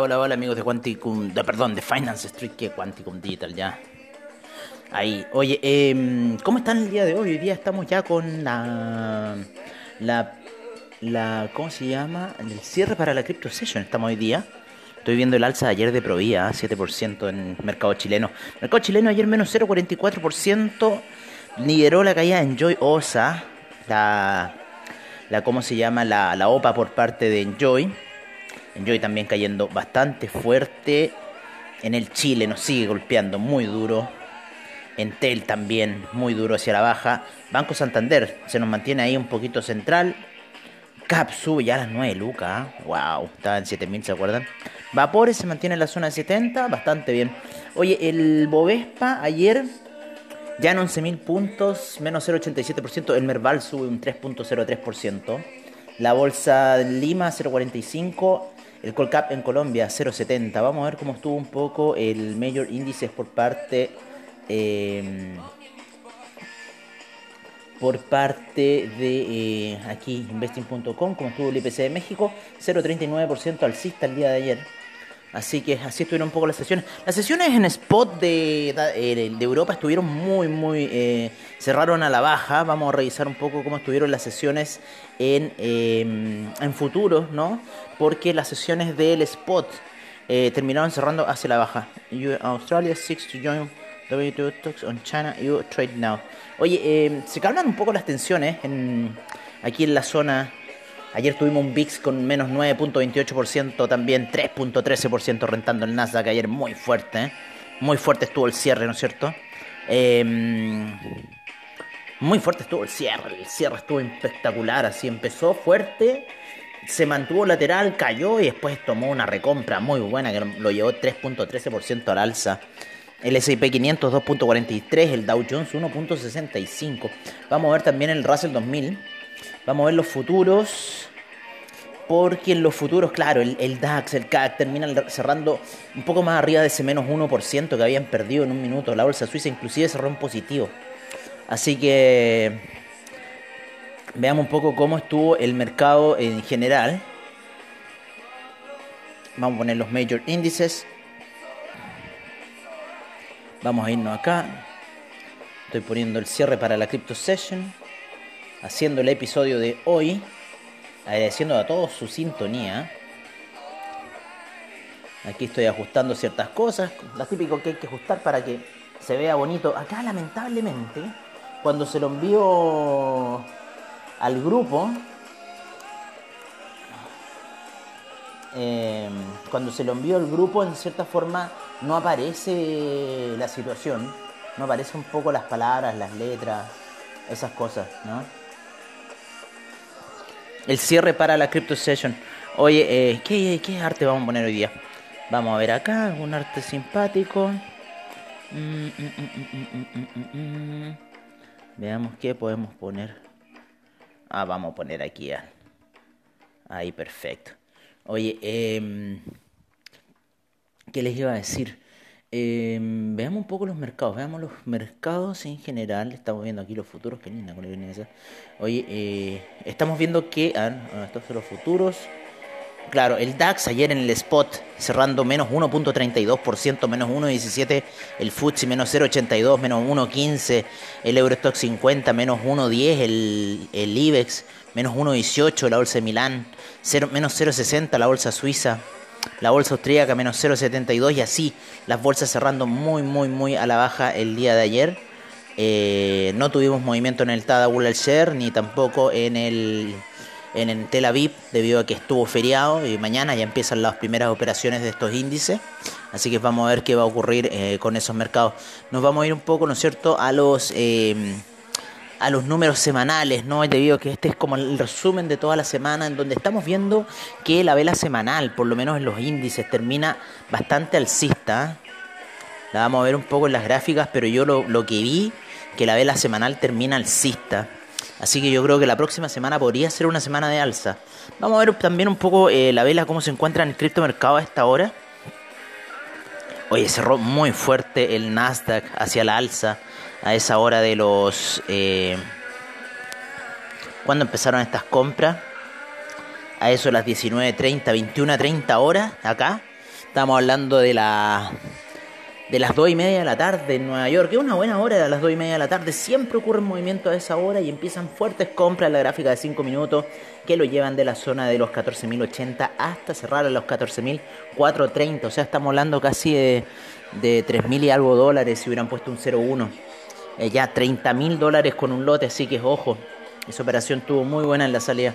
Hola, hola, amigos de Quanticum, de, perdón, de Finance Street, que Quanticum Digital ya. Ahí, oye, eh, ¿cómo están el día de hoy? Hoy día estamos ya con la, la, la, ¿cómo se llama? El cierre para la Crypto Session, estamos hoy día. Estoy viendo el alza de ayer de Provía, 7% en mercado chileno. Mercado chileno ayer menos 0,44%, lideró la caída en Enjoy Osa, la, la, ¿cómo se llama? La, la OPA por parte de Enjoy Enjoy también cayendo bastante fuerte. En el Chile nos sigue golpeando muy duro. Entel también muy duro hacia la baja. Banco Santander se nos mantiene ahí un poquito central. Cap sube ya a las 9 lucas. Wow, estaba en 7000, ¿se acuerdan? Vapores se mantiene en la zona de 70, bastante bien. Oye, el Bovespa ayer ya en 11.000 puntos, menos 0,87%. El Merval sube un 3.03%. La bolsa de Lima 0,45%. El Colcap en Colombia 0,70. Vamos a ver cómo estuvo un poco el mayor índice por parte eh, por parte de eh, aquí investing.com, como estuvo el IPC de México, 0,39% alcista el día de ayer. Así que así estuvieron un poco las sesiones. Las sesiones en spot de, de, Europa estuvieron muy, muy... Eh, cerraron a la baja. Vamos a revisar un poco cómo estuvieron las sesiones en, eh, en futuros, ¿no? Porque las sesiones del spot eh, terminaron cerrando hacia la baja. Australia seeks to join W2 talks on China You Trade Now. Oye, eh, se calman un poco las tensiones en, aquí en la zona Ayer tuvimos un VIX con menos 9.28%, también 3.13% rentando el Nasdaq ayer muy fuerte. ¿eh? Muy fuerte estuvo el cierre, ¿no es cierto? Em, muy fuerte estuvo el cierre. El cierre estuvo espectacular, así empezó fuerte, se mantuvo lateral, cayó y después tomó una recompra muy buena que lo llevó 3.13% al alza. El S&P 500 2.43, el Dow Jones 1.65. Vamos a ver también el Russell 2000 Vamos a ver los futuros. Porque en los futuros, claro, el, DAX, el CAC terminan cerrando un poco más arriba de ese menos 1% que habían perdido en un minuto. La bolsa suiza inclusive cerró en positivo. Así que veamos un poco cómo estuvo el mercado en general. Vamos a poner los major índices. Vamos a irnos acá. Estoy poniendo el cierre para la Crypto Session haciendo el episodio de hoy, agradeciendo a todos su sintonía. Aquí estoy ajustando ciertas cosas, lo típico que hay que ajustar para que se vea bonito. Acá lamentablemente, cuando se lo envío al grupo, em, cuando se lo envío al grupo, en cierta forma no aparece la situación, no aparecen un poco las palabras, las letras, esas cosas, ¿no? El cierre para la Crypto Session. Oye, eh, ¿qué, arte vamos a poner hoy día? Vamos a ver acá, un arte simpático. Mm, mm, mm, Veamos qué podemos poner. Ah, vamos a poner aquí. Ahí, perfecto. Oye, eh, ¿qué les iba a decir? Em, veamos un poco los mercados, veamos los mercados en general. Estamos viendo aquí los futuros, qué linda con esa. Oye, eh, estamos viendo que. Ah, estos son los futuros. Claro, el DAX ayer en el spot cerrando menos 1.32%, menos 1.17%, el FTSE menos 0.82%, menos 1.15%, el Eurostock 50 menos 1.10%, el, el IBEX menos 1.18%, la bolsa de Milán menos 0.60%, la bolsa suiza la bolsa austríaca menos 0,72 y así las bolsas cerrando muy muy muy a la baja el día de ayer. Eh, no tuvimos movimiento en el Tadawul Share ni tampoco en el en Tel Aviv debido a que estuvo feriado y mañana ya empiezan las primeras operaciones de estos índices. Así que vamos a ver qué va a ocurrir eh, con esos mercados. Nos vamos a ir un poco, ¿no es cierto?, a los... Eh, a los números semanales, ¿no? Debido a que este es como el resumen de toda la semana, en donde estamos viendo que la vela semanal, por lo menos en los índices, termina bastante alcista. La vamos a ver un poco en las gráficas, pero yo lo, que vi, que la vela semanal termina alcista. Así que yo creo que la próxima semana podría ser una semana de alza. Vamos a ver también un poco eh, la vela, cómo se encuentra en el criptomercado a esta hora. Oye, cerró muy fuerte el Nasdaq hacia la alza a esa hora de los... Eh, cuando empezaron estas compras. A eso las 19.30, 21.30 horas acá. Estamos hablando de la de las 2 y media de la tarde en Nueva York, que es una buena hora de las 2 y media de la tarde, siempre ocurre un movimiento a esa hora y empiezan fuertes compras. En la gráfica de 5 minutos que lo llevan de la zona de los 14.080 hasta cerrar a los 14.430, o sea, estamos hablando casi de, de 3.000 y algo dólares si hubieran puesto un 0.1, eh, ya 30.000 dólares con un lote, así que ojo, esa operación tuvo muy buena en la salida.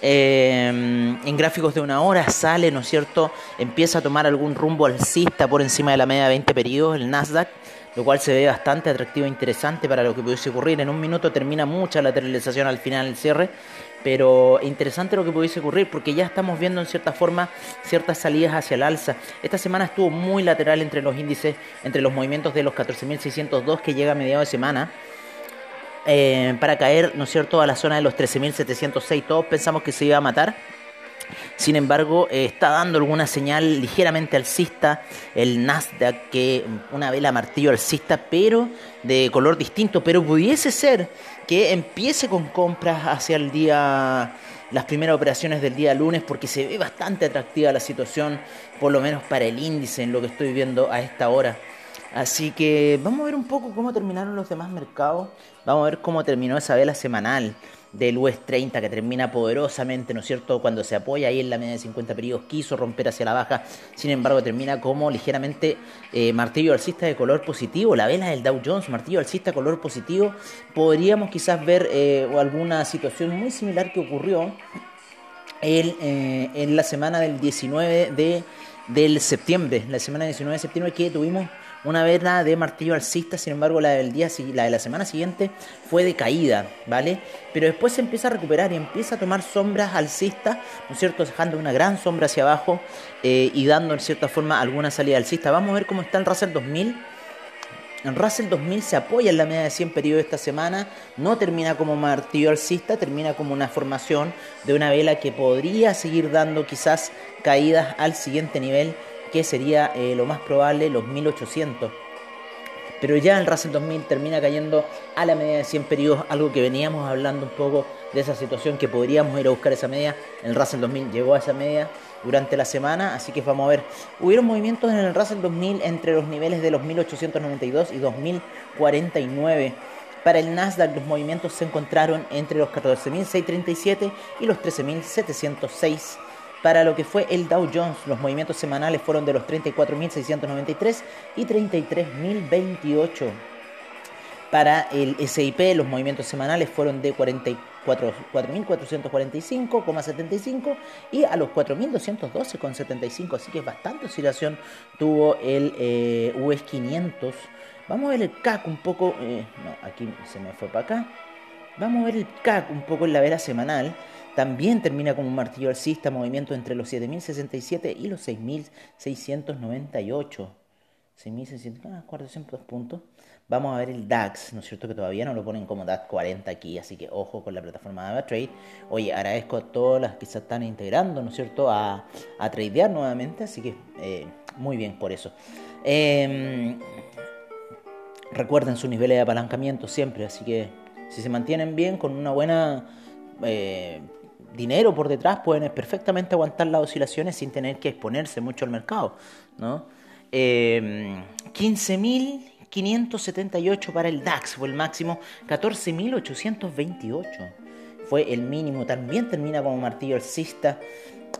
Em, en gráficos de una hora sale, ¿no es cierto? Empieza a tomar algún rumbo alcista por encima de la media de 20 periodos, el Nasdaq, lo cual se ve bastante atractivo e interesante para lo que pudiese ocurrir. En un minuto termina mucha lateralización al final del cierre, pero interesante lo que pudiese ocurrir porque ya estamos viendo en cierta forma ciertas salidas hacia el alza. Esta semana estuvo muy lateral entre los índices, entre los movimientos de los 14.602 que llega a mediados de semana eh, para caer, ¿no es cierto?, a la zona de los 13.706. Todos pensamos que se iba a matar. Sin embargo, eh, está dando alguna señal ligeramente alcista el Nasdaq, que una vela martillo alcista, pero de color distinto. Pero pudiese ser que empiece con compras hacia el día, las primeras operaciones del día lunes, porque se ve bastante atractiva la situación, por lo menos para el índice, en lo que estoy viendo a esta hora. Así que vamos a ver un poco cómo terminaron los demás mercados. Vamos a ver cómo terminó esa vela semanal del US 30 que termina poderosamente, ¿no es cierto? Cuando se apoya ahí en la media de 50 periodos, quiso romper hacia la baja, sin embargo termina como ligeramente eh, martillo alcista de color positivo, la vela del Dow Jones, martillo alcista color positivo, podríamos quizás ver eh, alguna situación muy similar que ocurrió eh, en la semana del 19 de, del septiembre, la semana del 19 de septiembre que tuvimos una vela de martillo alcista, sin embargo la del día la de la semana siguiente fue de caída, ¿vale? Pero después se empieza a recuperar y empieza a tomar sombras alcistas, ¿no es cierto? Dejando una gran sombra hacia abajo eh, y dando en cierta forma alguna salida alcista. Vamos a ver cómo está el Russell 2000. El Russell 2000 se apoya en la media de 100 periodos esta semana, no termina como martillo alcista, termina como una formación de una vela que podría seguir dando quizás caídas al siguiente nivel que sería eh, lo más probable los 1800. Pero ya el Russell 2000 termina cayendo a la media de 100 periodos, algo que veníamos hablando un poco de esa situación que podríamos ir a buscar esa media. El Russell 2000 llegó a esa media durante la semana, así que vamos a ver. Hubieron movimientos en el Russell 2000 entre los niveles de los 1892 y 2049. Para el Nasdaq los movimientos se encontraron entre los 14.637 y los 13.706 para lo que fue el Dow Jones, los movimientos semanales fueron de los 34.693 y 33.028. Para el SIP, los movimientos semanales fueron de 4.445,75 y a los 4.212,75. Así que bastante oscilación tuvo el eh, US 500. Vamos a ver el CAC un poco. Eh, no, aquí se me fue para acá. Vamos a ver el CAC un poco en la vela semanal. También termina como un martillo alcista, movimiento entre los 7.067 y los 6.698. 6.600, 400 puntos. Vamos a ver el DAX, ¿no es cierto? Que todavía no lo ponen como DAX 40 aquí, así que ojo con la plataforma de Trade. Oye, agradezco a todas las que se están integrando, ¿no es cierto? A, a tradear nuevamente, así que eh, muy bien por eso. Em, recuerden sus niveles de apalancamiento siempre, así que si se mantienen bien con una buena eh, dinero por detrás, pueden perfectamente aguantar las oscilaciones sin tener que exponerse mucho al mercado. ¿no? 15.578 em, para el DAX fue el máximo, 14.828 fue el mínimo. También termina como martillo alcista.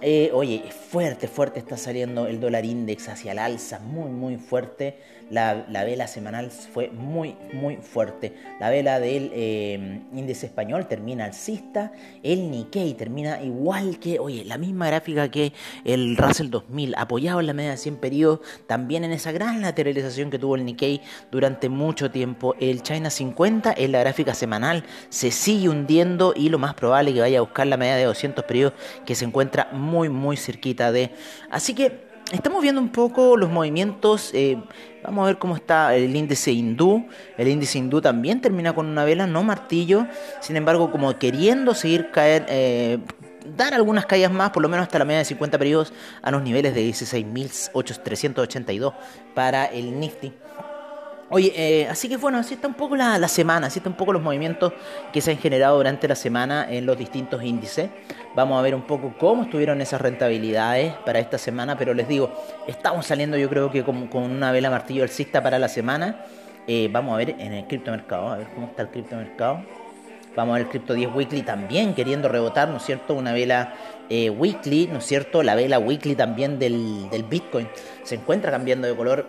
Eh, oye, fuerte, fuerte está saliendo el dólar index hacia el alza, muy, muy fuerte la, vela semanal fue muy, muy fuerte. La vela del eh, índice español termina alcista, el Nikkei termina igual que, oye, la misma gráfica que el Russell 2000, apoyado en la media de 100 periodos, también en esa gran lateralización que tuvo el Nikkei durante mucho tiempo. El China 50 en la gráfica semanal se sigue hundiendo y lo más probable es que vaya a buscar la media de 200 periodos que se encuentra muy, muy cerquita de. Así que estamos viendo un poco los movimientos. Eh, vamos a ver cómo está el índice hindú. El índice hindú también termina con una vela, no martillo. Sin embargo, como queriendo seguir caer, eh, dar algunas caídas más, por lo menos hasta la media de 50 periodos, a los niveles de 16.382 para el Nifty. Oye, eh, así que bueno, así está un poco la, semana, así está un poco los movimientos que se han generado durante la semana en los distintos índices. Vamos a ver un poco cómo estuvieron esas rentabilidades para esta semana, pero les digo, estamos saliendo yo creo que con, una vela martillo alcista para la semana. Eh, vamos a ver en el criptomercado, a ver cómo está el criptomercado. Vamos a ver el Crypto 10 Weekly también queriendo rebotar, ¿no es cierto? Una vela eh, weekly, ¿no es cierto? La vela weekly también del, del Bitcoin se encuentra cambiando de color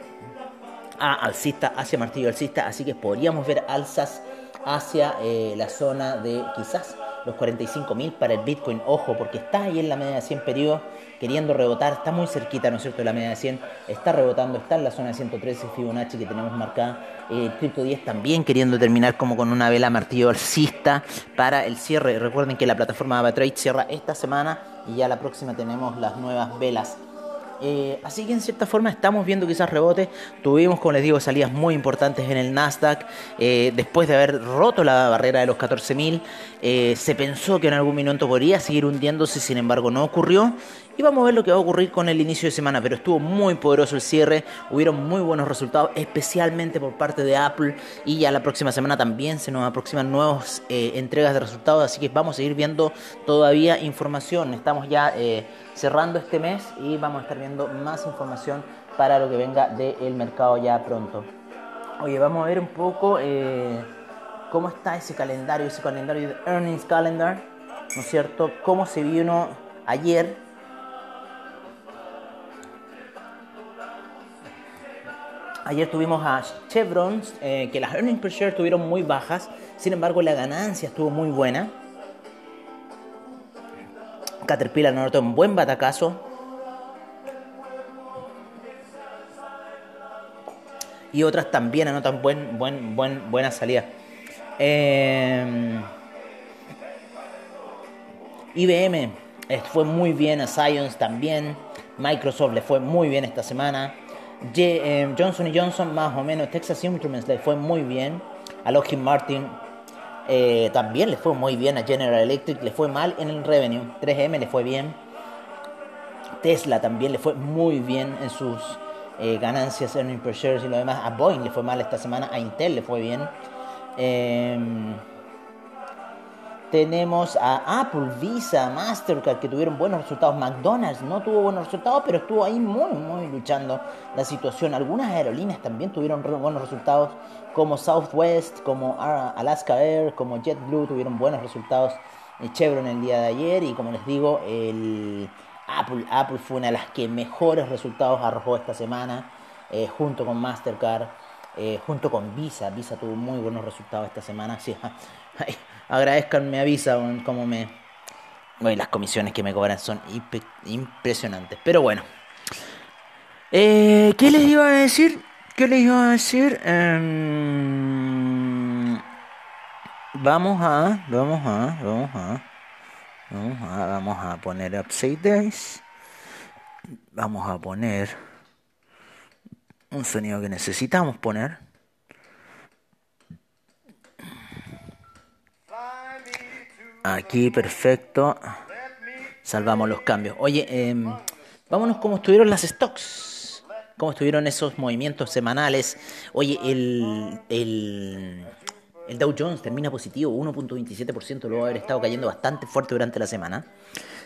a alcista, hacia martillo alcista, así que podríamos ver alzas hacia eh, la zona de quizás los 45.000 para el Bitcoin. Ojo, porque está ahí en la media de 100 periodos queriendo rebotar, está muy cerquita, ¿no es cierto?, de la media de 100, está rebotando, está en la zona de 113 Fibonacci que tenemos marcada. El Crypto 10 también queriendo terminar como con una vela martillo alcista para el cierre. Recuerden que la plataforma Avatrade cierra esta semana y ya la próxima tenemos las nuevas velas eh, así que en cierta forma estamos viendo quizás rebotes. Tuvimos, como les digo, salidas muy importantes en el Nasdaq. Eh, después de haber roto la barrera de los 14.000, eh, se pensó que en algún minuto podría seguir hundiéndose, sin embargo no ocurrió. Y vamos a ver lo que va a ocurrir con el inicio de semana, pero estuvo muy poderoso el cierre, hubieron muy buenos resultados, especialmente por parte de Apple y ya la próxima semana también se nos aproximan nuevas entregas de resultados, así que vamos a seguir viendo todavía información. Estamos ya cerrando este mes y vamos a estar viendo más información para lo que venga del mercado ya pronto. Oye, vamos a ver un poco eh, cómo está ese calendario, ese calendario de Earnings Calendar, ¿no es cierto? Cómo se vino ayer. Ayer tuvimos a Chevron, eh, que las earnings per share estuvieron muy bajas, sin embargo la ganancia estuvo muy buena. Caterpillar anotó un buen batacazo. Y otras también anotan buen, buen, buen, buena salida. Eh, IBM fue muy bien, a Science también. Microsoft le fue muy bien esta semana. Eh, Johnson Johnson más o menos. Texas Instruments le fue muy bien. A Lockheed Martin eh, también le fue muy bien a General Electric, le fue mal en el revenue. 3M le fue bien. Tesla también le fue muy bien en sus eh, ganancias, earnings per y lo demás. A Boeing le fue mal esta semana, a Intel le fue bien. Eh, tenemos a Apple, Visa, Mastercard que tuvieron buenos resultados. McDonald's no tuvo buenos resultados, pero estuvo ahí muy, muy luchando la situación. Algunas aerolíneas también tuvieron buenos resultados, como Southwest, como Alaska Air, como JetBlue tuvieron buenos resultados. Chevron el día de ayer y como les digo, el Apple, Apple fue una de las que mejores resultados arrojó esta semana, eh, junto con Mastercard, eh, junto con Visa. Visa tuvo muy buenos resultados esta semana. Sí, agradezcanme a Visa como me... Las comisiones que me cobran son impresionantes. Pero bueno. Eh, ¿Qué les iba a decir? ¿Qué les iba a decir? Em, vamos a... Vamos a... Vamos a... Vamos a, vamos a poner Upside Days. Vamos a poner un sonido que necesitamos poner. Aquí, perfecto. Salvamos los cambios. Oye, em, vámonos cómo estuvieron las stocks. Cómo estuvieron esos movimientos semanales. Oye, el, el, el Dow Jones termina positivo, 1.27%, luego de haber estado cayendo bastante fuerte durante la semana.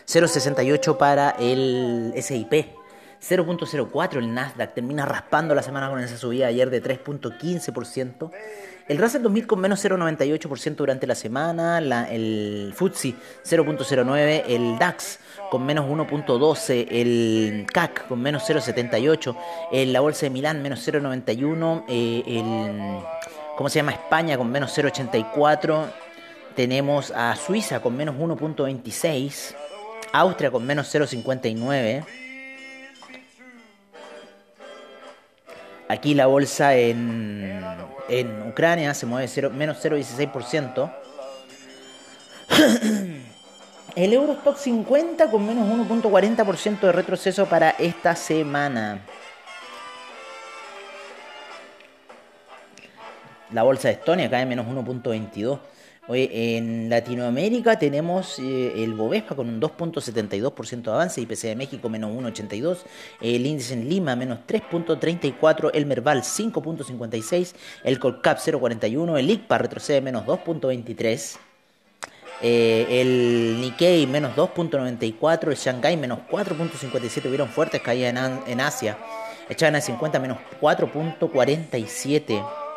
0.68 para el SIP. 0.04 el Nasdaq termina raspando la semana con esa subida ayer de 3.15%. El Russell 2000 con menos 0.98% durante la semana, el FTSE 0.09, el DAX con menos 1.12, el CAC con menos 0.78, en la Bolsa de Milán menos 0.91, eh, el, ¿cómo se llama? España con menos 0.84, tenemos a Suiza con menos 1.26, Austria con menos 0.59, Aquí la bolsa en, en Ucrania se mueve menos 0,16%. El Eurostock 50 con menos 1.40% de retroceso para esta semana. La bolsa de Estonia cae menos 1.22. En Latinoamérica tenemos eh, el Bovespa con un 2.72% de avance, IPC de México menos 1.82, el índice en Lima menos 3.34, el Merval 5.56, el Colcap 0.41, el ICPA retrocede menos 2.23. Eh, el Nikkei menos 2.94, el Shanghai menos 4.57, hubieron fuertes caídas en, en Asia. El China 50 menos 4.47.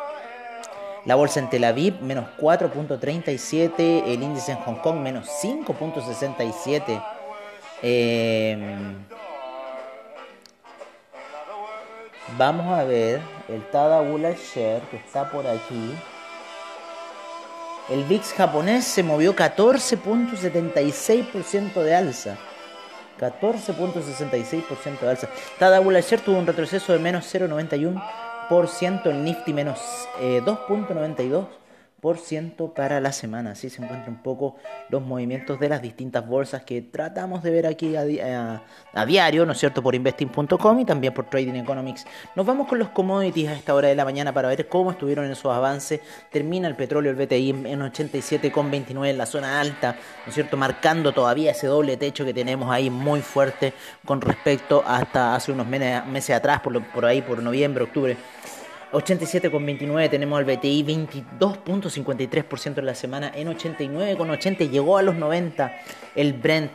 La bolsa en Tel Aviv menos 4.37. El índice en Hong Kong menos 5.67. Em, vamos a ver el Tadawula Share que está por aquí. El VIX japonés se movió 14.76% de alza. 14.66% de alza. Tadawula Share tuvo un retroceso de menos 0.91 el Nifty menos 2.92% eh, para la semana. Así se encuentran un poco los movimientos de las distintas bolsas que tratamos de ver aquí a, a, diario, ¿no es cierto? Por investing.com y también por Trading Economics. Nos vamos con los commodities a esta hora de la mañana para ver cómo estuvieron esos avances. Termina el petróleo, el BTI en 87,29 en la zona alta, ¿no es cierto? Marcando todavía ese doble techo que tenemos ahí muy fuerte con respecto hasta hace unos meses atrás, por, por ahí, por noviembre, octubre 87,29 tenemos al BTI, 22.53% en la semana, en 89,80 llegó a los 90 el Brent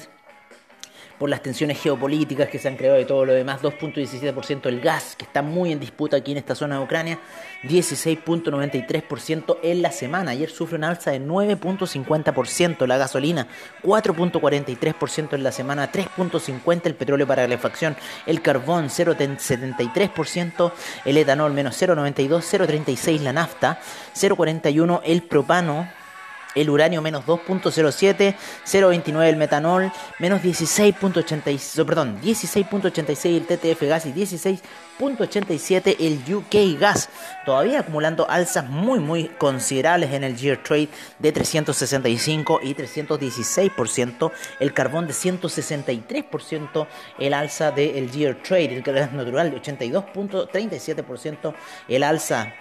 por las tensiones geopolíticas que se han creado y todo lo demás, 2.17% el gas, que está muy en disputa aquí en esta zona de Ucrania, 16.93% en la semana. Ayer sufre una alza de 9.50% la gasolina, 4.43% en la semana, 3.50% el petróleo para calefacción, el carbón 0.73%, el etanol menos 0.92, 0.36 la nafta, 0.41 el propano, el uranio menos 2.07, 0.29 el metanol, menos 16.86, perdón, 16.86 el TTF gas y 16.87 el UK gas, todavía acumulando alzas muy muy considerables en el year trade de 365 y 316%, el carbón de 163%, el alza del year trade, el gas natural de 82.37%, el alza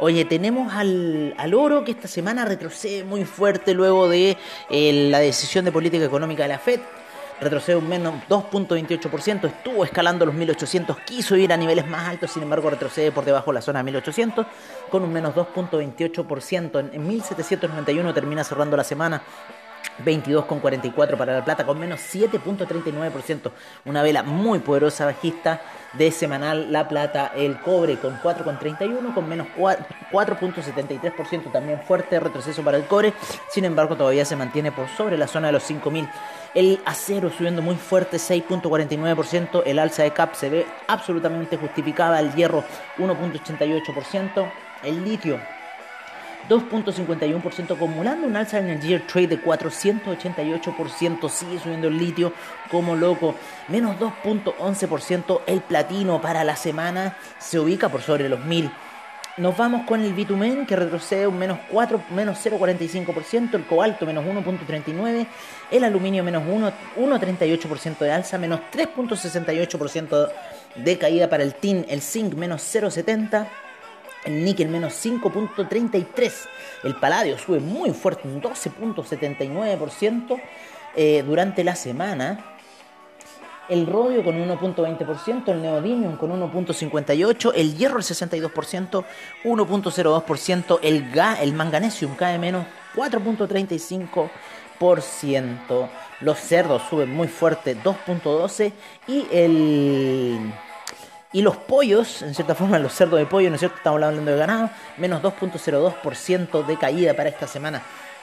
Oye, tenemos al, oro que esta semana retrocede muy fuerte luego de eh, la decisión de política económica de la Fed. Retrocede un menos 2.28%, estuvo escalando los 1800, quiso ir a niveles más altos, sin embargo retrocede por debajo de la zona de 1800 con un menos 2.28%. En 1791 termina cerrando la semana 22,44 para la plata con menos 7.39%. Una vela muy poderosa bajista de semanal La Plata, el cobre con 4,31 con menos 4.73%. También fuerte retroceso para el cobre. Sin embargo, todavía se mantiene por sobre la zona de los 5.000. El acero subiendo muy fuerte, 6.49%. El alza de CAP se ve absolutamente justificada. El hierro, 1.88%. El litio 2.51% acumulando un alza en el year trade de 488%, sigue subiendo el litio como loco, menos 2.11% el platino para la semana se ubica por sobre los 1000. Nos vamos con el bitumen que retrocede un menos 4, menos 0.45%, el cobalto menos 1.39%, el aluminio menos 1.38% de alza, menos 3.68% de caída para el tin, el zinc menos 0.70%, el níquel menos 5.33%. El paladio sube muy fuerte, un 12.79% eh, durante la semana. El rodio con 1.20%, el neodymium con 1.58%, el hierro el 62%, 1.02%, el, ga, el manganesium cae menos 4.35%, los cerdos suben muy fuerte 2.12% y el y los pollos, en cierta forma, los cerdos de pollo, ¿no es cierto? Estamos hablando de ganado, menos 2.02% de caída para esta semana.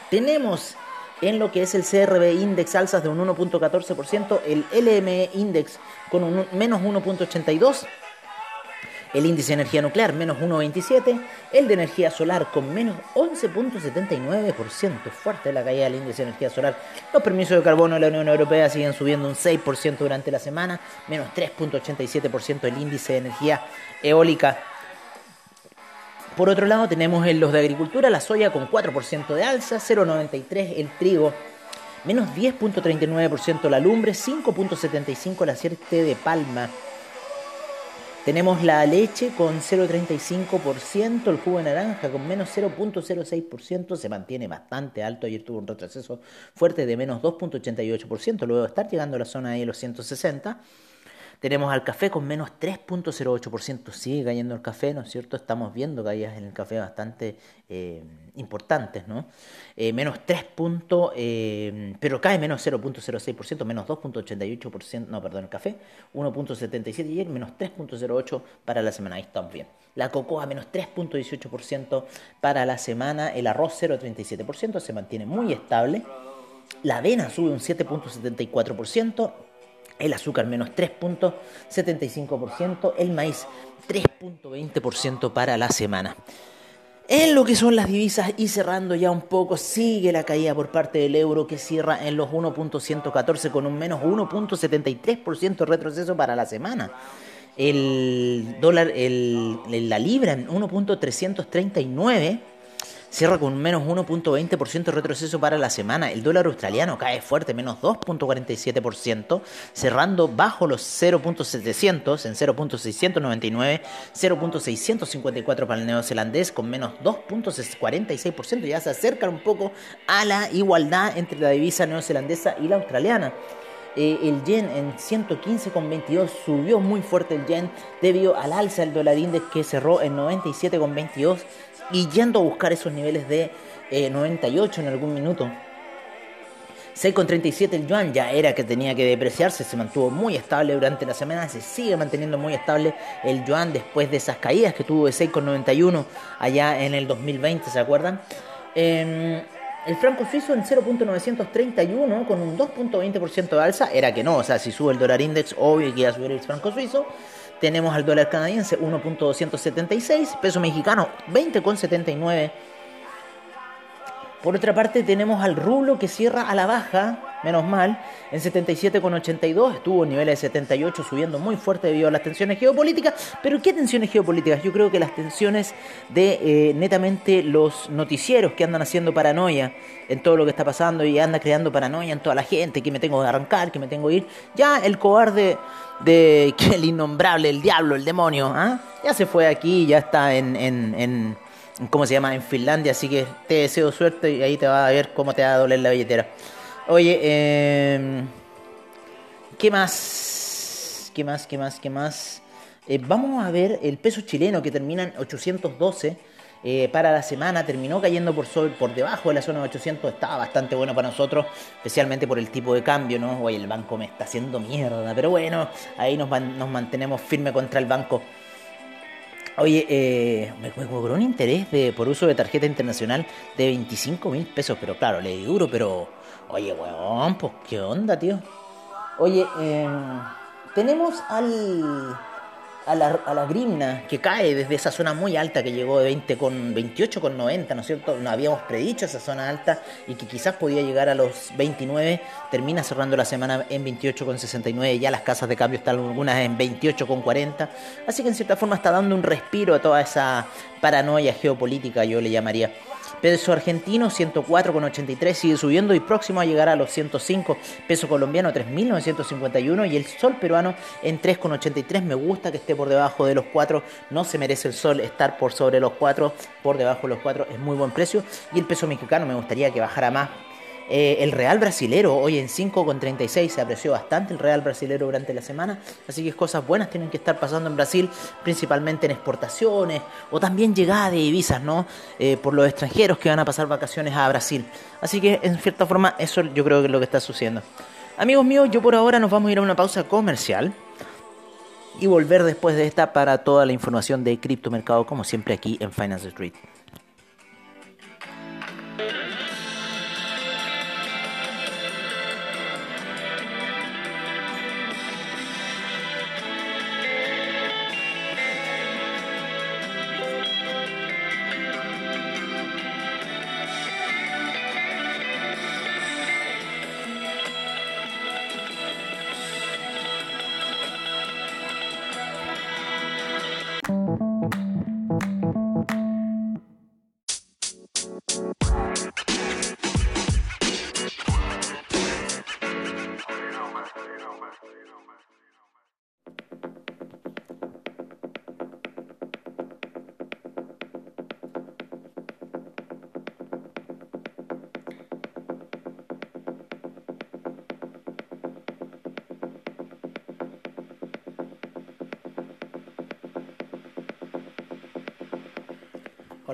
Tenemos en lo que es el CRB Index alzas de un 1.14%, el LME Index con un menos 1.82%, el índice de energía nuclear menos 1,27, el de energía solar con menos 11.79%, fuerte la caída del índice de energía solar. Los permisos de carbono de la Unión Europea siguen subiendo un 6% durante la semana, menos 3.87% el índice de energía eólica. Por otro lado tenemos en los de agricultura la soya con 4% de alza, 0,93 el trigo menos 10.39% la lumbre, 5.75 la aceite de palma, Tenemos la leche con 0,35%, el jugo de naranja con menos 0,06%, se mantiene bastante alto, ayer tuvo un retroceso fuerte de menos 2,88%, luego de estar llegando a la zona de los 160. Tenemos al café con menos 3.08%. Sigue cayendo el café, ¿no es cierto? Estamos viendo caídas en el café bastante eh, importantes, ¿no? Eh, menos 3 puntos, eh, pero cae menos 0.06%, menos 2.88%, no, perdón, el café, 1.77 y ayer, menos 3.08 para la semana. Ahí estamos bien. La cocoa menos 3.18% para la semana. El arroz 0.37%, se mantiene muy estable. La avena sube un 7.74% el azúcar menos 3.75%, el maíz 3.20% para la semana. En lo que son las divisas y cerrando ya un poco, sigue la caída por parte del euro que cierra en los 1.114 con un menos 1.73% retroceso para la semana. El dólar, el, la libra en 1.339 cierra con menos 1.20% retroceso para la semana. El dólar australiano cae fuerte, menos 2.47%, cerrando bajo los 0.700 en 0.699, 0.654 para el neozelandés con menos 2.46%. Ya se acerca un poco a la igualdad entre la divisa neozelandesa y la australiana. Eh, el yen en 115,22 subió muy fuerte el yen debido al alza del dólar index que cerró en 97,22 y yendo a buscar esos niveles de 98 eh, en algún minuto. 6,37 el yuan ya era que tenía que depreciarse, se mantuvo muy estable durante la semana, se sigue manteniendo muy estable el yuan después de esas caídas que tuvo de 6,91 allá en el 2020, ¿se acuerdan? Em, el franco suizo en 0.931 con un 2.20% de alza, era que no, o sea, si sube el dólar index, obvio que iba a subir el franco suizo. Tenemos al dólar canadiense 1.276, peso mexicano 20.79. Por otra parte tenemos al rublo que cierra a la baja, menos mal, en 77,82, estuvo en niveles de 78 subiendo muy fuerte debido a las tensiones geopolíticas. Pero ¿qué tensiones geopolíticas? Yo creo que las tensiones de eh, netamente los noticieros que andan haciendo paranoia en todo lo que está pasando y anda creando paranoia en toda la gente, que me tengo que arrancar, que me tengo que ir. Ya el cobarde de el innombrable, el diablo, el demonio, ¿ah? ya se fue aquí, ya está en, en ¿cómo se llama? En Finlandia, así que te deseo suerte y ahí te va a ver cómo te va a doler la billetera. Oye, eh, ¿qué más? ¿Qué más? ¿Qué más? ¿Qué más? Eh, vamos a ver el peso chileno que termina en 812 eh, para la semana. Terminó cayendo por, por debajo de la zona de 800. Estaba bastante bueno para nosotros, especialmente por el tipo de cambio, ¿no? Oye, el banco me está haciendo mierda, pero bueno, ahí nos, nos mantenemos firme contra el banco. Oye, eh, me, cobró un interés de, por uso de tarjeta internacional de 25 mil pesos, pero claro, le di duro, pero... Oye, weón, pues qué onda, tío. Oye, eh, tenemos al a la, a la grimna que cae desde esa zona muy alta que llegó de 20 con 28 con 90, ¿no es cierto? No habíamos predicho esa zona alta y que quizás podía llegar a los 29, termina cerrando la semana en 28 con 69, ya las casas de cambio están algunas en 28 con 40, así que en cierta forma está dando un respiro a toda esa paranoia geopolítica, yo le llamaría. Peso argentino 104,83 sigue subiendo y próximo a llegar a los 105. Peso colombiano 3.951 y el sol peruano en 3,83. Me gusta que esté por debajo de los 4. No se merece el sol estar por sobre los 4. Por debajo de los 4 es muy buen precio. Y el peso mexicano me gustaría que bajara más eh, el Real Brasilero hoy en 5,36 se apreció bastante el Real Brasilero durante la semana, así que cosas buenas tienen que estar pasando en Brasil, principalmente en exportaciones o también llegada de divisas, ¿no? Eh, por los extranjeros que van a pasar vacaciones a Brasil. Así que en cierta forma eso yo creo que es lo que está sucediendo. Amigos míos, yo por ahora nos vamos a ir a una pausa comercial y volver después de esta para toda la información de criptomercado como siempre aquí en Finance Street.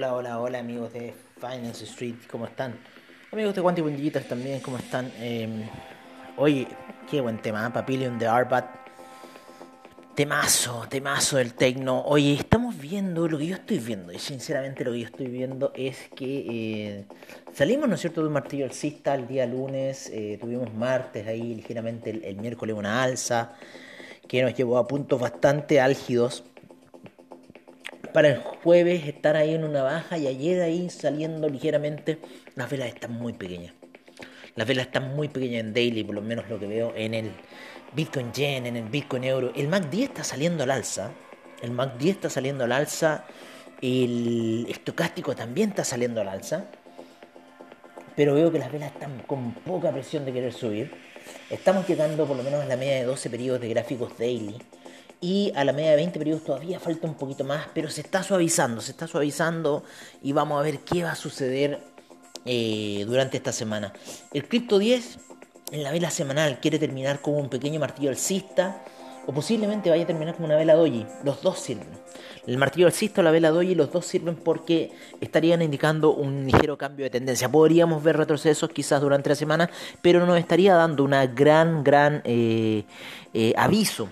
Hola, hola, hola amigos de Finance Street, ¿cómo están? Amigos de Quantic Digital también, ¿cómo están? Eh, oye, qué buen tema, ¿eh? Papillion de Arbat. Temazo, temazo del tecno. Oye, estamos viendo lo que yo estoy viendo. Y sinceramente lo que yo estoy viendo es que eh, salimos, ¿no es cierto?, de martillo alcista el día lunes. Eh, tuvimos martes ahí ligeramente el miércoles una alza que nos llevó a puntos bastante álgidos para el jueves estar ahí en una baja y ayer ahí saliendo ligeramente. Las velas están muy pequeñas. Las velas están muy pequeñas en daily, por lo menos lo que veo en el Bitcoin Yen, en el Bitcoin Euro. El MACD está saliendo al alza. El MACD está saliendo al alza. El estocástico también está saliendo al alza. Pero veo que las velas están con poca presión de querer subir. Estamos llegando por lo menos a la media de 12 periodos de gráficos daily y a la media de 20 periodos todavía falta un poquito más, pero se está suavizando, se está suavizando y vamos a ver qué va a suceder eh, durante esta semana. El Crypto 10 en la vela semanal quiere terminar como un pequeño martillo alcista o posiblemente vaya a terminar como una vela doji. Los dos sirven. El martillo alcista o la vela doji, los dos sirven porque estarían indicando un ligero cambio de tendencia. Podríamos ver retrocesos quizás durante la semana, pero nos estaría dando una gran, gran eh, eh, aviso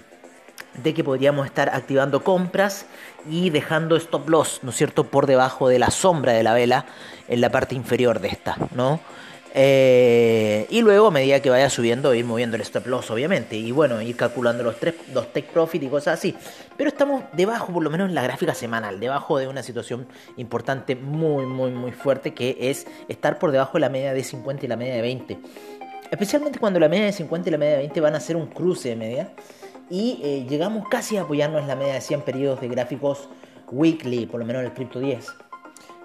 de que podríamos estar activando compras y dejando stop loss, ¿no es cierto?, por debajo de la sombra de la vela en la parte inferior de esta, ¿no? Eh, y luego a medida que vaya subiendo ir moviendo el stop loss obviamente y bueno ir calculando los tres los take profit y cosas así pero estamos debajo por lo menos en la gráfica semanal debajo de una situación importante muy muy muy fuerte que es estar por debajo de la media de 50 y la media de 20 especialmente cuando la media de 50 y la media de 20 van a ser un cruce de media y eh, llegamos casi a apoyarnos en la media de 100 periodos de gráficos weekly, por lo menos en el Crypto 10.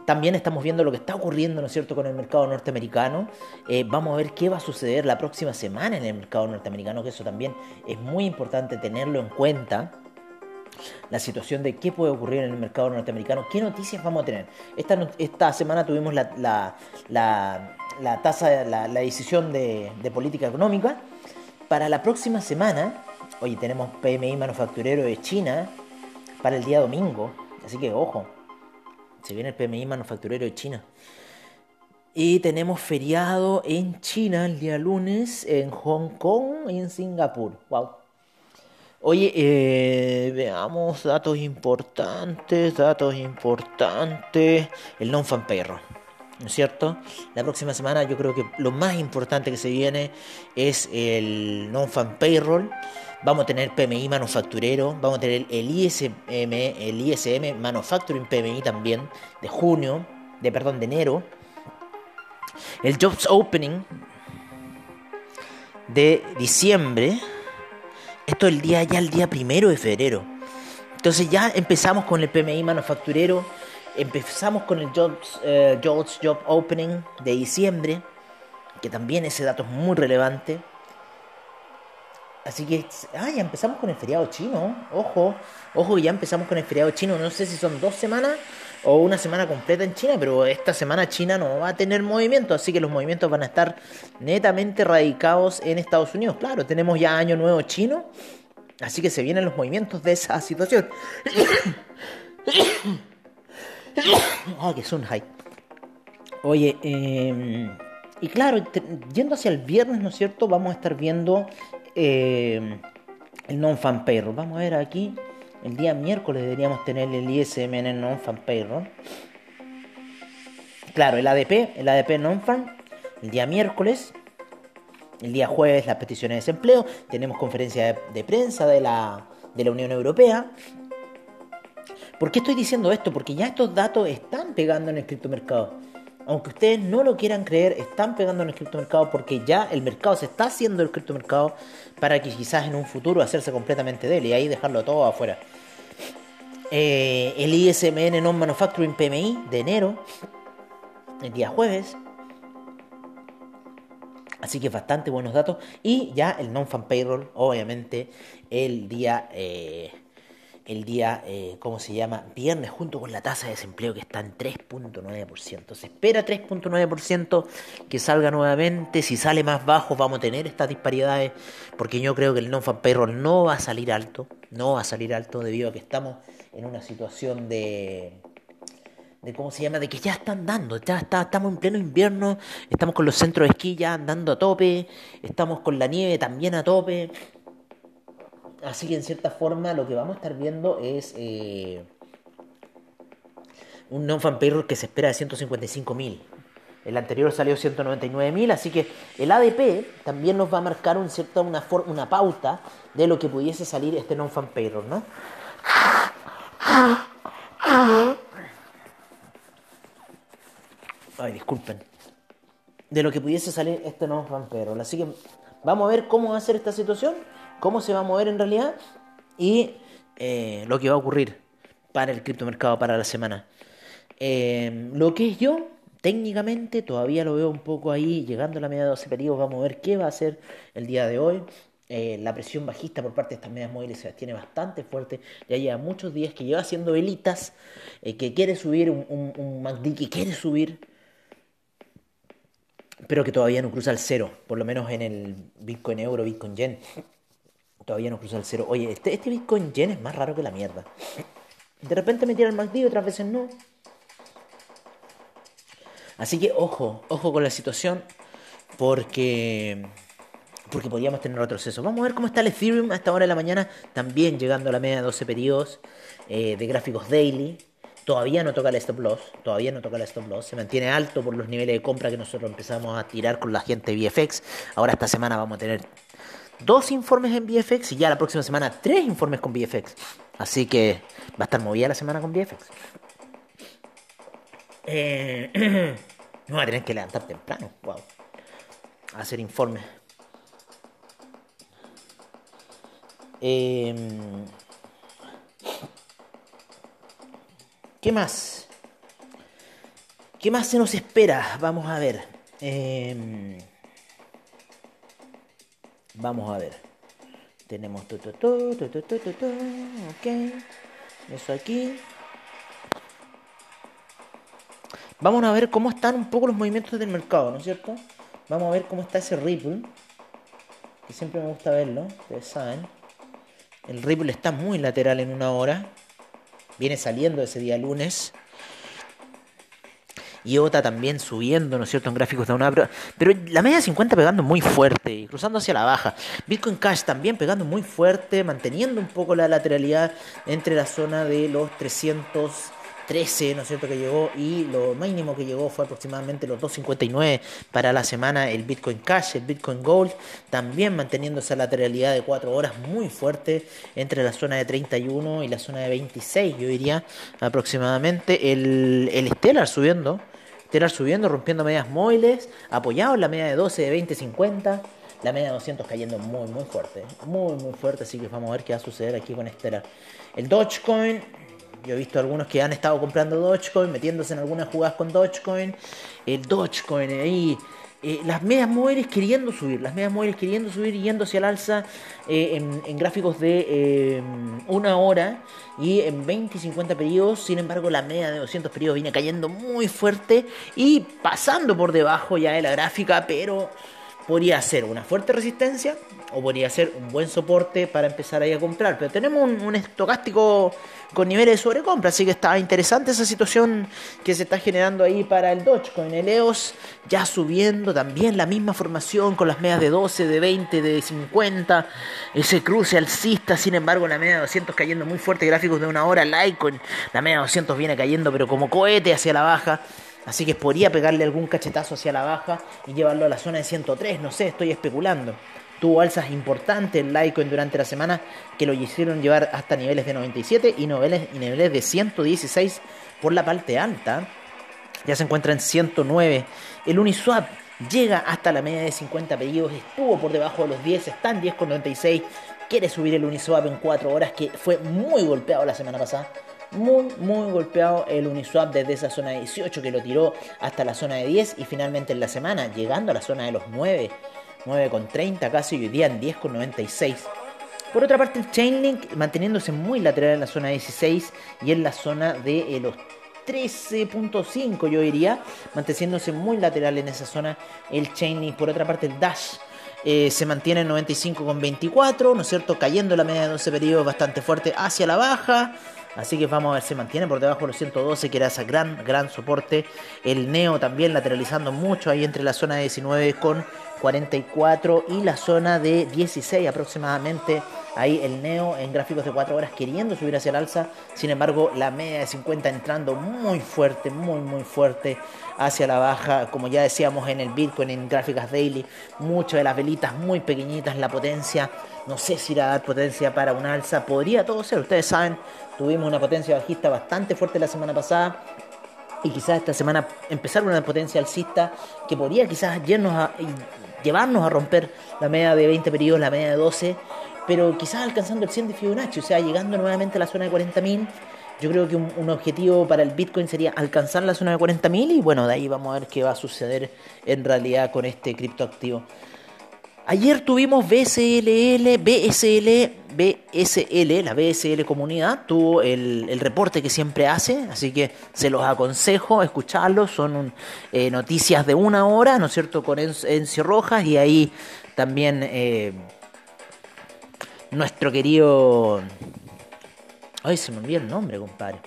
También estamos viendo lo que está ocurriendo, ¿no es cierto?, con el mercado norteamericano. Eh, vamos a ver qué va a suceder la próxima semana en el mercado norteamericano, que eso también es muy importante tenerlo en cuenta. La situación de qué puede ocurrir en el mercado norteamericano, qué noticias vamos a tener. Esta, esta semana tuvimos la, la, la, tasa, la, decisión de, de política económica. Para la próxima semana Oye, tenemos PMI manufacturero de China para el día domingo. Así que ojo, se viene el PMI manufacturero de China. Y tenemos feriado en China el día lunes, en Hong Kong y en Singapur. Wow. Oye, eh, veamos datos importantes, datos importantes. El non-fan payroll. ¿no es cierto? La próxima semana yo creo que lo más importante que se viene es el non-fan payroll. Vamos a tener PMI manufacturero, vamos a tener el ISM, el ISM Manufacturing PMI también de junio, de perdón, de enero. El Jobs Opening de diciembre. Esto es el día ya el día primero de febrero. Entonces ya empezamos con el PMI manufacturero Empezamos con el Jobs, eh, Job Opening de diciembre, que también ese dato es muy relevante. Así que, ah, ya empezamos con el feriado chino. Ojo, ojo, ya empezamos con el feriado chino. No sé si son dos semanas o una semana completa en China, pero esta semana China no va a tener movimiento, así que los movimientos van a estar netamente radicados en Estados Unidos. Claro, tenemos ya año nuevo chino, así que se vienen los movimientos de esa situación. ah, que es un hype. Oye, em, y claro, yendo hacia el viernes, ¿no es cierto? Vamos a estar viendo em, el non-fan payroll. Vamos a ver aquí, el día miércoles deberíamos tener el ISM en el non-fan payroll. Claro, el ADP, el ADP non-fan, el día miércoles. El día jueves las peticiones de desempleo. Tenemos conferencia de, prensa de la, de la Unión Europea. ¿Por qué estoy diciendo esto? Porque ya estos datos están pegando en el criptomercado. Aunque ustedes no lo quieran creer, están pegando en el criptomercado porque ya el mercado se está haciendo el criptomercado para que quizás en un futuro hacerse completamente de él y ahí dejarlo todo afuera. Eh, el ISMN Non-Manufacturing PMI de enero, el día jueves. Así que bastante buenos datos. Y ya el Non-Fan Payroll, obviamente, el día... Eh, el día, eh, ¿cómo se llama? Viernes, junto con la tasa de desempleo que está en 3.9%. Se espera 3.9% que salga nuevamente. Si sale más bajo, vamos a tener estas disparidades, porque yo creo que el non-fan payroll no va a salir alto, no va a salir alto debido a que estamos en una situación de de cómo se llama, de que ya están dando, ya está, estamos en pleno invierno, estamos con los centros de esquí ya andando a tope, estamos con la nieve también a tope. Así que en cierta forma lo que vamos a estar viendo es eh, un non-fan payroll que se espera de 155.000. El anterior salió 199.000, así que el ADP también nos va a marcar un cierto, una, una pauta de lo que pudiese salir este non-fan payroll, ¿no? Ay, disculpen. De lo que pudiese salir este non-fan payroll. Así que vamos a ver cómo va a ser esta situación, cómo se va a mover en realidad y eh, lo que va a ocurrir para el criptomercado para la semana. Eh, lo que es yo, técnicamente todavía lo veo un poco ahí, llegando a la media de 12 periodos, vamos a ver qué va a hacer el día de hoy. Eh, la presión bajista por parte de estas medias móviles se tiene bastante fuerte. Ya lleva muchos días que lleva haciendo velitas, que quiere subir un, un, MACD, que quiere subir, pero que todavía no cruza el cero, por lo menos en el Bitcoin euro, Bitcoin yen. Todavía no cruza el cero. Oye, este, este Bitcoin yen es más raro que la mierda. De repente me tira el MACD, otras veces no. Así que ojo, ojo con la situación porque porque podríamos tener retroceso. Vamos a ver cómo está el Ethereum a esta hora de la mañana, también llegando a la media de 12 periodos eh, de gráficos daily. Todavía no toca el stop loss, todavía no toca el stop loss, se mantiene alto por los niveles de compra que nosotros empezamos a tirar con la gente de VFX. Ahora esta semana vamos a tener dos informes en VFX y ya la próxima semana tres informes con VFX. Así que va a estar movida la semana con VFX. Eh, no va a tener que levantar temprano. Wow. A hacer informes. Em, ¿Qué más? ¿Qué más se nos espera? Vamos a ver. Em, vamos a ver. Tenemos todo, todo, todo, todo, todo, ok. Eso aquí. Vamos a ver cómo están un poco los movimientos del mercado, ¿no es cierto? Vamos a ver cómo está ese Ripple. Que siempre me gusta verlo, ustedes saben. El Ripple está muy lateral en una hora. Viene saliendo ese día lunes. Y OTA también subiendo, ¿no es cierto?, en gráficos de una... Pero, la media 50 pegando muy fuerte y cruzando hacia la baja. Bitcoin Cash también pegando muy fuerte, manteniendo un poco la lateralidad entre la zona de los 300 13, ¿no es cierto?, que llegó y lo mínimo que llegó fue aproximadamente los 2.59 para la semana el Bitcoin Cash, el Bitcoin Gold, también manteniendo esa lateralidad de 4 horas muy fuerte entre la zona de 31 y la zona de 26, yo diría aproximadamente. El, el Stellar subiendo, Stellar subiendo, rompiendo medias móviles, apoyado en la media de 12, de 20, 50. La media de 200 cayendo muy, muy fuerte. Muy, muy fuerte. Así que vamos a ver qué va a suceder aquí con Stellar. El Dogecoin yo he visto algunos que han estado comprando Dogecoin, metiéndose en algunas jugadas con Dogecoin. El Dogecoin ahí. Eh, las medias móviles queriendo subir, las medias móviles queriendo subir, yendo hacia el alza eh, en, gráficos de eh, una hora y en 20 y 50 periodos. Sin embargo, la media de 200 periodos viene cayendo muy fuerte y pasando por debajo ya de la gráfica, pero podría ser una fuerte resistencia o podría ser un buen soporte para empezar ahí a comprar. Pero tenemos un, estocástico con niveles de sobrecompra, así que está interesante esa situación que se está generando ahí para el Dogecoin. El EOS ya subiendo también la misma formación con las medias de 12, de 20, de 50, ese cruce alcista, sin embargo la media de 200 cayendo muy fuerte, gráficos de una hora, Litecoin, la media de 200 viene cayendo pero como cohete hacia la baja. Así que podría pegarle algún cachetazo hacia la baja y llevarlo a la zona de 103, no sé, estoy especulando. Tuvo alzas importantes el Litecoin durante la semana que lo hicieron llevar hasta niveles de 97 y niveles, y niveles de 116 por la parte alta. Ya se encuentra en 109. El Uniswap llega hasta la media de 50 pedidos, estuvo por debajo de los 10, está en 10,96. Quiere subir el Uniswap en 4 horas que fue muy golpeado la semana pasada muy, muy golpeado el Uniswap desde esa zona de 18 que lo tiró hasta la zona de 10 y finalmente en la semana llegando a la zona de los 9, 9,30 casi y hoy día en 10,96. Por otra parte el Chainlink manteniéndose muy lateral en la zona 16 y en la zona de eh, los 13.5 yo diría, manteniéndose muy lateral en esa zona el Chainlink. Por otra parte el Dash eh, se mantiene en 95,24, ¿no es cierto? Cayendo la media de 12 periodos bastante fuerte hacia la baja Así que vamos a ver se mantiene por debajo de los 112, que era ese gran, gran soporte. El Neo también lateralizando mucho ahí entre la zona de 19 con 44 y la zona de 16 aproximadamente. Ahí el Neo en gráficos de 4 horas queriendo subir hacia el alza. Sin embargo, la media de 50 entrando muy fuerte, muy, muy fuerte hacia la baja. Como ya decíamos en el Bitcoin, en gráficas daily, muchas de las velitas muy pequeñitas, la potencia. No sé si irá a dar potencia para un alza. Podría todo ser. Ustedes saben, tuvimos una potencia bajista bastante fuerte la semana pasada y quizás esta semana empezar una potencia alcista que podría quizás llevarnos a romper la media de 20 periodos, la media de 12, pero quizás alcanzando el 100 de Fibonacci, o sea, llegando nuevamente a la zona de 40.000. Yo creo que un, objetivo para el Bitcoin sería alcanzar la zona de 40.000 y bueno, de ahí vamos a ver qué va a suceder en realidad con este criptoactivo. Ayer tuvimos BSLL, BSL, BSL, la BSL comunidad, tuvo el, reporte que siempre hace, así que se los aconsejo escucharlos, son eh, noticias de una hora, ¿no es cierto?, con Encio Rojas y ahí también eh, nuestro querido... Ay, se me olvidó el nombre, compadre.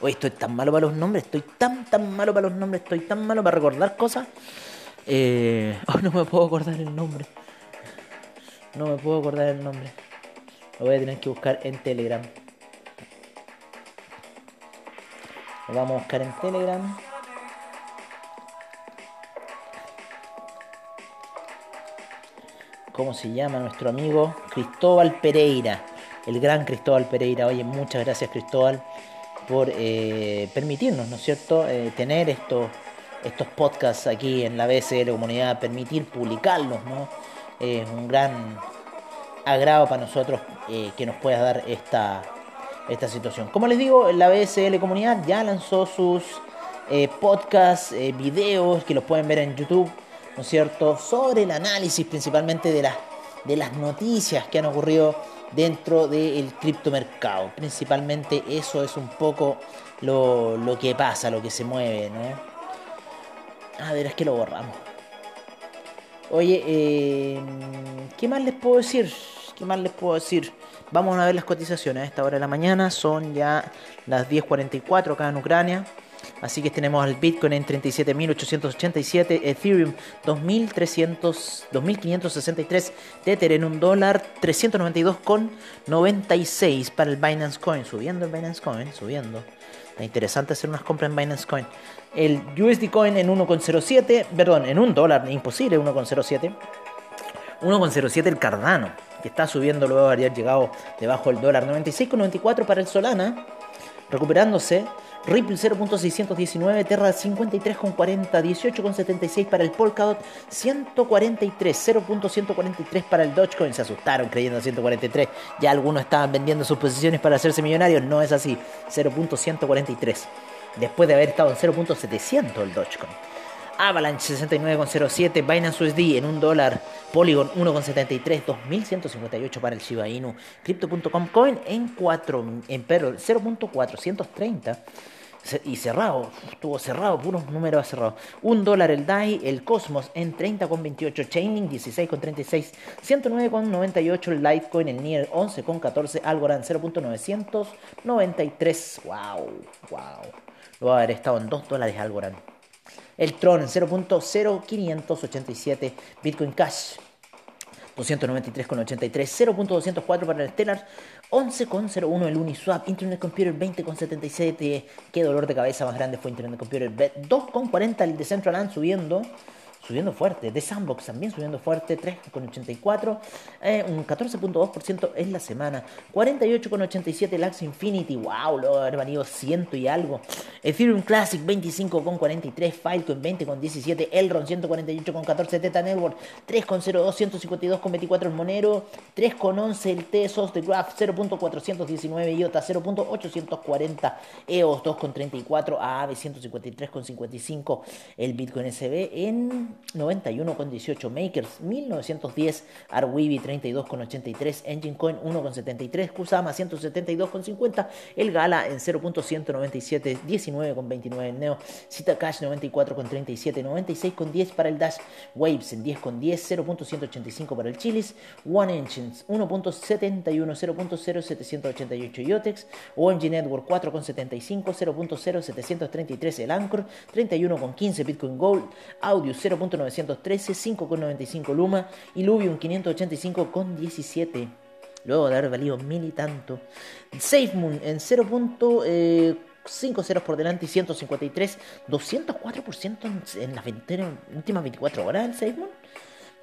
Hoy estoy tan malo para los nombres, estoy tan, tan malo para los nombres, estoy tan malo para recordar cosas. Eh, oh, no me puedo acordar el nombre. No me puedo acordar el nombre. Lo voy a tener que buscar en Telegram. Lo vamos a buscar en Telegram. ¿Cómo se llama nuestro amigo? Cristóbal Pereira. El gran Cristóbal Pereira. Oye, muchas gracias Cristóbal por eh, permitirnos, ¿no es cierto?, eh, tener estos estos podcasts aquí en la BSL Comunidad, permitir publicarlos, ¿no? Es un gran agrado para nosotros eh, que nos pueda dar esta, esta situación. Como les digo, la BSL Comunidad ya lanzó sus eh, podcasts, eh, videos que los pueden ver en YouTube, ¿no es cierto?, sobre el análisis principalmente de las, de las noticias que han ocurrido dentro del criptomercado. Principalmente eso es un poco lo, lo que pasa, lo que se mueve, ¿no? A ver, es que lo borramos. Oye, eh, ¿qué más les puedo decir? ¿Qué más les puedo decir? Vamos a ver las cotizaciones. A esta hora de la mañana son ya las 10.44 acá en Ucrania. Así que tenemos al Bitcoin en 37.887, Ethereum 2.300, 2.563, Tether en un dólar 392,96 para el Binance Coin. Subiendo el Binance Coin, subiendo. Es interesante hacer unas compras en Binance Coin. El USD Coin en 1,07, perdón, en un dólar, imposible 1,07. 1,07 el Cardano, que está subiendo luego de haber llegado debajo del dólar. 96,94 para el Solana, recuperándose. Ripple 0.619, Terra 53.40, 18.76 para el Polkadot, 143, 0.143 para el Dogecoin. Se asustaron creyendo 143. Ya algunos estaban vendiendo sus posiciones para hacerse millonarios. No es así. 0.143. Después de haber estado en 0.700 el Dogecoin. Avalanche 69,07, Binance USD en un dólar, Polygon 1,73, 2158 para el Shiba Inu, Crypto.com Coin en 4, en 0.430 y cerrado, estuvo cerrado, puros números cerrados. Un dólar el DAI, el Cosmos en 30,28, Chaining 16,36, 109,98 el Litecoin, el NIR 11,14, Algorand 0.993, wow, wow. Luego haber estado en 2 dólares Algorand. El Tron en 0.0587, Bitcoin Cash 293,83, 0.204 para el Stellar, 11,01 el Uniswap, Internet Computer 20,77, qué dolor de cabeza más grande fue Internet Computer, 2,40 el Decentraland subiendo, subiendo fuerte. De Sandbox también subiendo fuerte, 3,84. Eh, un 14,2% en la semana. 48,87 Lax Infinity. Wow, lo haber venido ciento y algo. Ethereum Classic 25,43. Filecoin 20,17. Elron 148,14. Teta Network 3,02. 152,24 el Monero. 3,11 el Tesos. The Graph 0.419. IOTA 0.840. EOS 2,34. AAVE 153,55. El Bitcoin SB en 91,18 Makers 1910 Arweeby 32,83 Engine Coin 1,73 Kusama 172,50 El Gala en 0.197 19,29 Neo. Cita Cash 94,37 96,10 para el Dash. Waves en 10,10 0.185 para el Chilis. One Engines 1.71 0.0788 Yotex. OMG Network 4,75 0.0733 el Anchor 31,15 Bitcoin Gold. Audio 0.913, 5.95 Luma y Luvium 585,17. Luego de haber valido mil y tanto. SafeMoon en 0.5 eh, por delante y 153, 204% en las últimas 24 horas el SafeMoon.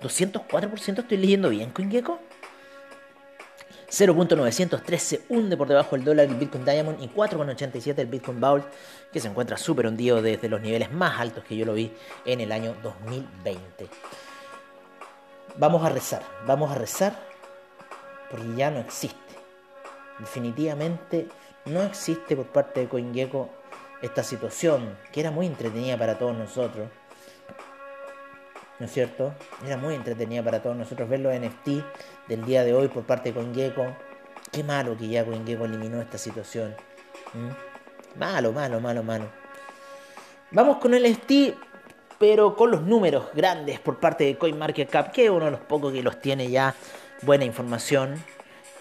204% estoy leyendo bien, CoinGecko. 0.913 hunde por debajo del dólar el Bitcoin Diamond y 4.87 el Bitcoin Vault, que se encuentra súper hundido desde los niveles más altos que yo lo vi en el año 2020. Vamos a rezar, vamos a rezar, porque ya no existe. Definitivamente no existe por parte de CoinGecko esta situación, que era muy entretenida para todos nosotros ¿no es cierto? Era muy entretenida para todos nosotros ver los NFT del día de hoy por parte de CoinGecko. Qué malo que ya CoinGecko eliminó esta situación. Malo, malo, malo, malo. Vamos con el NFT, pero con los números grandes por parte de CoinMarketCap, que es uno de los pocos que los tiene ya buena información.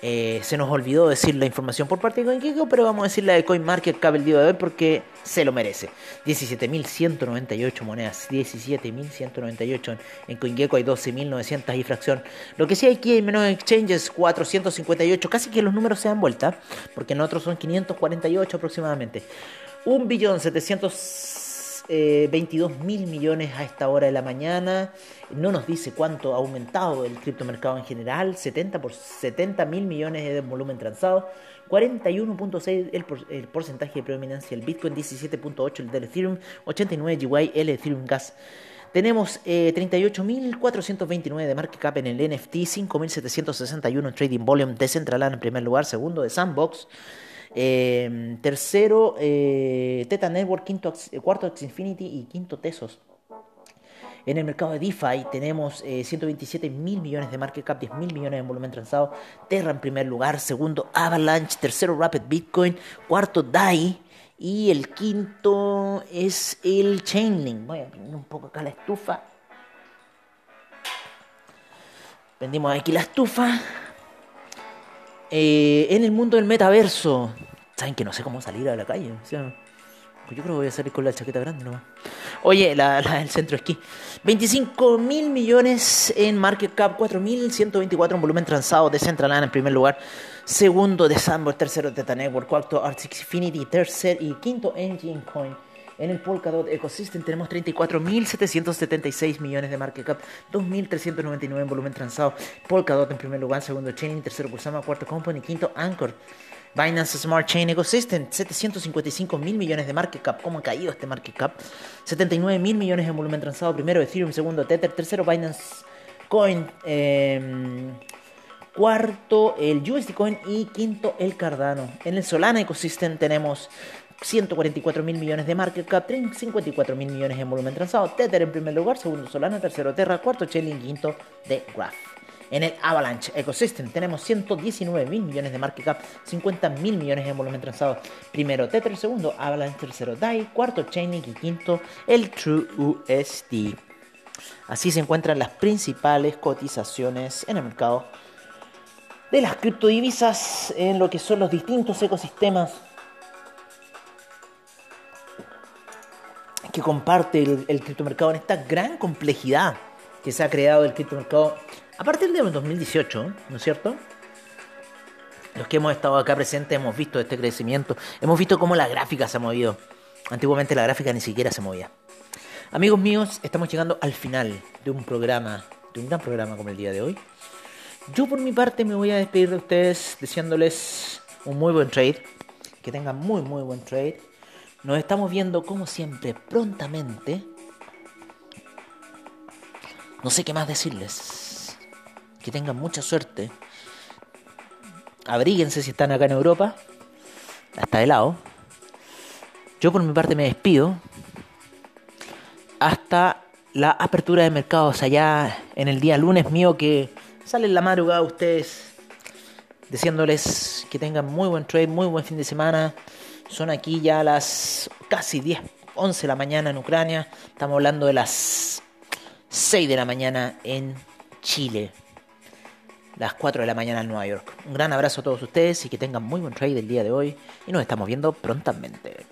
Eh, se nos olvidó decir la información por parte de CoinGecko, pero vamos a decir la de CoinMarketCap el día de hoy porque se lo merece. 17.198 monedas, 17.198 en CoinGecko hay 12.900 y fracción. Lo que sí hay aquí hay menos exchanges, 458, casi que los números se dan vuelta, porque en otros son 548 aproximadamente. 1.700 22 eh, mil millones a esta hora de la mañana. No nos dice cuánto ha aumentado el criptomercado en general. 70 por 70 mil millones de volumen transado. 41.6 el, porcentaje de predominancia del Bitcoin. 17.8 el del Ethereum. 89 GY el Ethereum Gas. Tenemos eh, 38.429 de market cap en el NFT, 5.761 en trading volume de en primer lugar, segundo de Sandbox, Em, tercero, eh, Teta Network, quinto, cuarto Xfinity y quinto Tesos. En el mercado de DeFi tenemos 127 eh, mil millones de market cap, 10 mil millones en volumen transado. Terra en primer lugar, segundo Avalanche, tercero Rapid Bitcoin, cuarto DAI y el quinto es el Chainlink. Voy a poner un poco acá la estufa. Prendimos aquí la estufa. Eh, en el mundo del metaverso, saben que no sé cómo salir a la calle. yo creo que voy a salir con la chaqueta grande nomás. Oye, la, el centro esquí. 25 mil millones en market cap, 4.124 en volumen transado de Centraland en primer lugar. Segundo de Sandbox, tercero de Teta Network, cuarto Artix Infinity, tercer y quinto Engine Coin. En el Polkadot Ecosystem tenemos 34.776 millones de market cap, 2.399 en volumen transado. Polkadot en primer lugar, segundo Chain, tercero Kusama, cuarto Company, quinto Anchor. Binance Smart Chain Ecosystem, 755 mil millones de market cap. ¿Cómo ha caído este market cap? 79 mil millones en volumen transado. Primero Ethereum, segundo Tether, tercero Binance Coin. Em, cuarto el USD Coin y quinto el Cardano. En el Solana Ecosystem tenemos 144 mil millones de market cap, 54 mil millones en volumen transado, Tether en primer lugar, segundo Solana, tercero Terra, cuarto Chainlink, quinto de Graph. En el Avalanche Ecosystem tenemos 119 mil millones de market cap, 50 mil millones en volumen transado. Primero Tether, segundo Avalanche, tercero DAI, cuarto Chainlink y quinto el True USD. Así se encuentran las principales cotizaciones en el mercado de las criptodivisas en lo que son los distintos ecosistemas que comparte el, criptomercado en esta gran complejidad que se ha creado el criptomercado a partir del 2018, ¿no es cierto? Los que hemos estado acá presentes hemos visto este crecimiento, hemos visto cómo la gráfica se ha movido. Antiguamente la gráfica ni siquiera se movía. Amigos míos, estamos llegando al final de un programa, de un gran programa como el día de hoy. Yo por mi parte me voy a despedir de ustedes deseándoles un muy buen trade, que tengan muy muy buen trade nos estamos viendo como siempre prontamente. No sé qué más decirles. Que tengan mucha suerte. Abríguense si están acá en Europa. Hasta de lado. Yo por mi parte me despido. Hasta la apertura de mercados allá en el día lunes mío que sale en la madrugada ustedes deseándoles que tengan muy buen trade, muy buen fin de semana. Son aquí ya las casi 10, 11 de la mañana en Ucrania. Estamos hablando de las 6 de la mañana en Chile. Las 4 de la mañana en Nueva York. Un gran abrazo a todos ustedes y que tengan muy buen trade el día de hoy. Y nos estamos viendo prontamente.